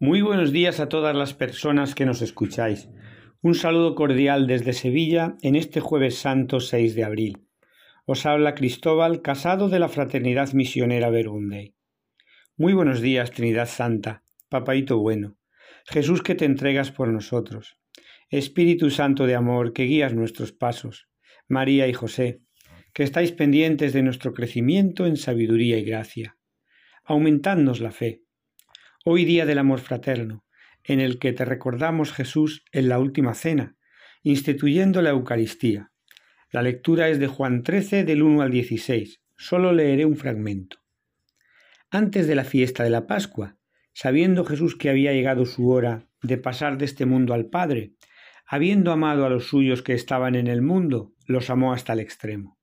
Muy buenos días a todas las personas que nos escucháis. Un saludo cordial desde Sevilla en este jueves santo 6 de abril. Os habla Cristóbal, casado de la Fraternidad Misionera Vergunday. Muy buenos días, Trinidad Santa, Papaito bueno, Jesús que te entregas por nosotros, Espíritu Santo de amor que guías nuestros pasos, María y José, que estáis pendientes de nuestro crecimiento en sabiduría y gracia. Aumentadnos la fe hoy día del amor fraterno, en el que te recordamos Jesús en la última cena, instituyendo la Eucaristía. La lectura es de Juan 13 del 1 al 16. Solo leeré un fragmento. Antes de la fiesta de la Pascua, sabiendo Jesús que había llegado su hora de pasar de este mundo al Padre, habiendo amado a los suyos que estaban en el mundo, los amó hasta el extremo.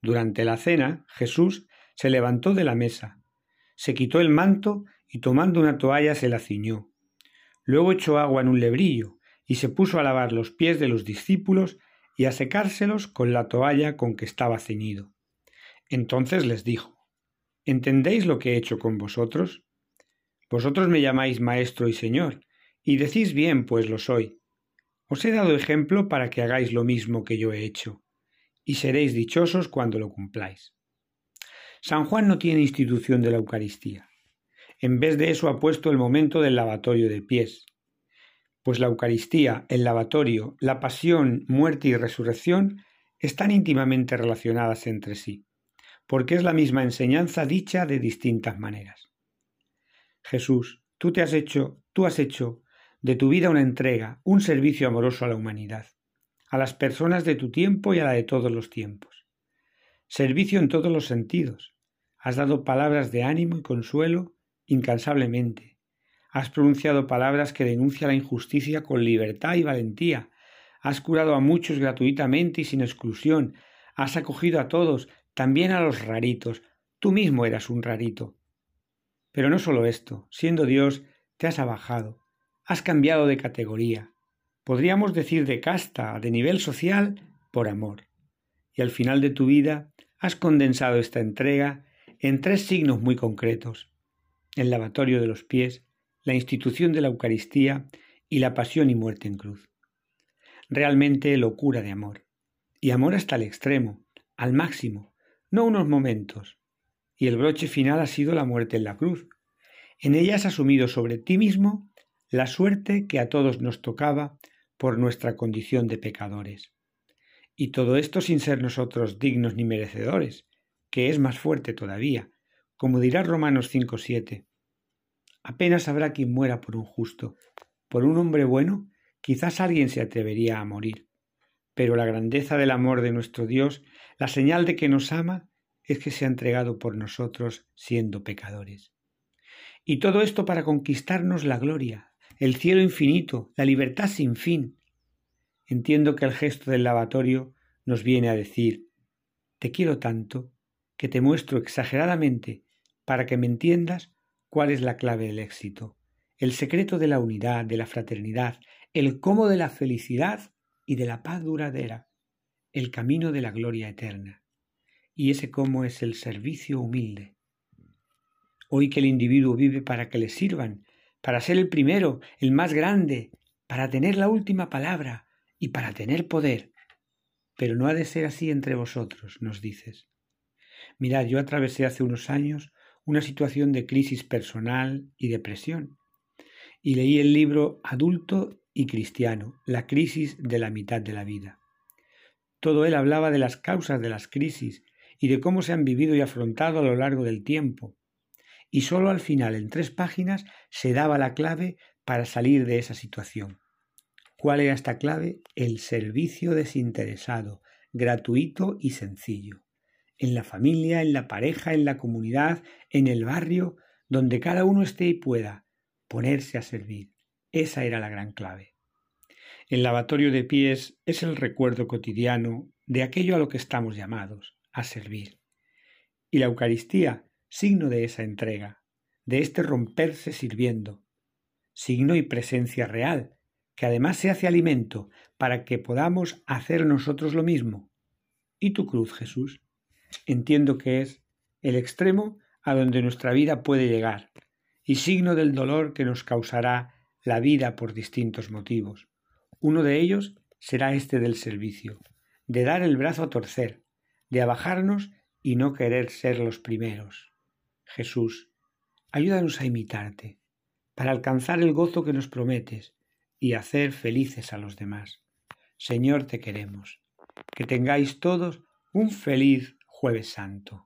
Durante la cena, Jesús se levantó de la mesa, se quitó el manto y tomando una toalla se la ciñó. Luego echó agua en un lebrillo y se puso a lavar los pies de los discípulos y a secárselos con la toalla con que estaba ceñido. Entonces les dijo ¿Entendéis lo que he hecho con vosotros? Vosotros me llamáis maestro y señor, y decís bien, pues lo soy. Os he dado ejemplo para que hagáis lo mismo que yo he hecho, y seréis dichosos cuando lo cumpláis. San Juan no tiene institución de la Eucaristía. En vez de eso ha puesto el momento del lavatorio de pies. Pues la Eucaristía, el lavatorio, la pasión, muerte y resurrección están íntimamente relacionadas entre sí, porque es la misma enseñanza dicha de distintas maneras. Jesús, tú te has hecho, tú has hecho de tu vida una entrega, un servicio amoroso a la humanidad, a las personas de tu tiempo y a la de todos los tiempos. Servicio en todos los sentidos. Has dado palabras de ánimo y consuelo incansablemente. Has pronunciado palabras que denuncian la injusticia con libertad y valentía. Has curado a muchos gratuitamente y sin exclusión. Has acogido a todos, también a los raritos. Tú mismo eras un rarito. Pero no solo esto, siendo Dios, te has abajado. Has cambiado de categoría. Podríamos decir de casta, de nivel social, por amor. Y al final de tu vida has condensado esta entrega en tres signos muy concretos el lavatorio de los pies, la institución de la Eucaristía y la pasión y muerte en cruz. Realmente locura de amor. Y amor hasta el extremo, al máximo, no unos momentos. Y el broche final ha sido la muerte en la cruz. En ella has asumido sobre ti mismo la suerte que a todos nos tocaba por nuestra condición de pecadores. Y todo esto sin ser nosotros dignos ni merecedores, que es más fuerte todavía, como dirá Romanos 5.7. Apenas habrá quien muera por un justo. Por un hombre bueno, quizás alguien se atrevería a morir. Pero la grandeza del amor de nuestro Dios, la señal de que nos ama, es que se ha entregado por nosotros siendo pecadores. Y todo esto para conquistarnos la gloria, el cielo infinito, la libertad sin fin. Entiendo que el gesto del lavatorio nos viene a decir, te quiero tanto que te muestro exageradamente para que me entiendas cuál es la clave del éxito, el secreto de la unidad, de la fraternidad, el cómo de la felicidad y de la paz duradera, el camino de la gloria eterna. Y ese cómo es el servicio humilde. Hoy que el individuo vive para que le sirvan, para ser el primero, el más grande, para tener la última palabra y para tener poder. Pero no ha de ser así entre vosotros, nos dices. Mirad, yo atravesé hace unos años una situación de crisis personal y depresión. Y leí el libro Adulto y Cristiano, la crisis de la mitad de la vida. Todo él hablaba de las causas de las crisis y de cómo se han vivido y afrontado a lo largo del tiempo. Y sólo al final, en tres páginas, se daba la clave para salir de esa situación. ¿Cuál era esta clave? El servicio desinteresado, gratuito y sencillo en la familia, en la pareja, en la comunidad, en el barrio, donde cada uno esté y pueda ponerse a servir. Esa era la gran clave. El lavatorio de pies es el recuerdo cotidiano de aquello a lo que estamos llamados, a servir. Y la Eucaristía, signo de esa entrega, de este romperse sirviendo, signo y presencia real, que además se hace alimento para que podamos hacer nosotros lo mismo. ¿Y tu cruz, Jesús? Entiendo que es el extremo a donde nuestra vida puede llegar, y signo del dolor que nos causará la vida por distintos motivos. Uno de ellos será este del servicio, de dar el brazo a torcer, de abajarnos y no querer ser los primeros. Jesús, ayúdanos a imitarte, para alcanzar el gozo que nos prometes y hacer felices a los demás. Señor, te queremos. Que tengáis todos un feliz jueves santo.